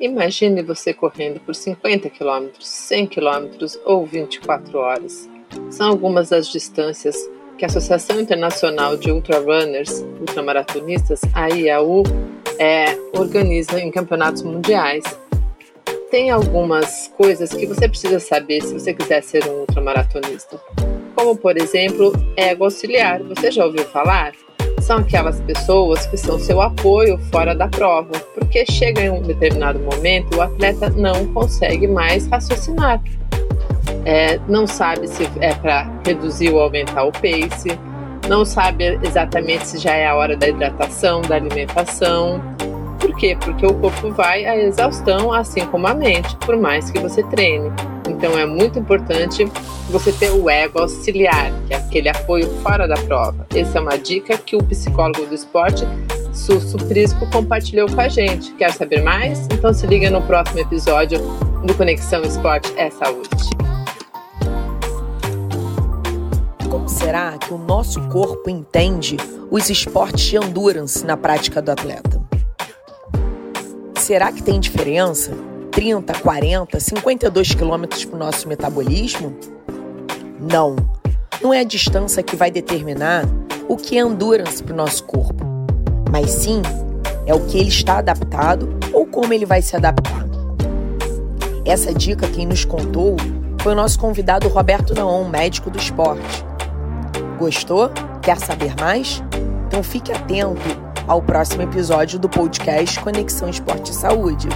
Imagine você correndo por 50 km, 100 km ou 24 horas. São algumas das distâncias que a Associação Internacional de Ultrarunners, ultramaratonistas, a IAU, é, organiza em campeonatos mundiais. Tem algumas coisas que você precisa saber se você quiser ser um ultramaratonista, como por exemplo, ego auxiliar. Você já ouviu falar? São aquelas pessoas que são seu apoio fora da prova, porque chega em um determinado momento o atleta não consegue mais raciocinar. É, não sabe se é para reduzir ou aumentar o pace, não sabe exatamente se já é a hora da hidratação, da alimentação. Por quê? Porque o corpo vai à exaustão, assim como a mente, por mais que você treine. Então é muito importante você ter o ego auxiliar, que é aquele apoio fora da prova. Essa é uma dica que o psicólogo do esporte, Sussu Prisco, compartilhou com a gente. Quer saber mais? Então se liga no próximo episódio do Conexão Esporte é Saúde. Como será que o nosso corpo entende os esportes de endurance na prática do atleta? Será que tem diferença 30, 40, 52 quilômetros para o nosso metabolismo? Não. Não é a distância que vai determinar o que é endurance para o nosso corpo, mas sim é o que ele está adaptado ou como ele vai se adaptar. Essa dica quem nos contou foi o nosso convidado Roberto Naon, médico do esporte. Gostou? Quer saber mais? Então fique atento ao próximo episódio do podcast Conexão Esporte e Saúde.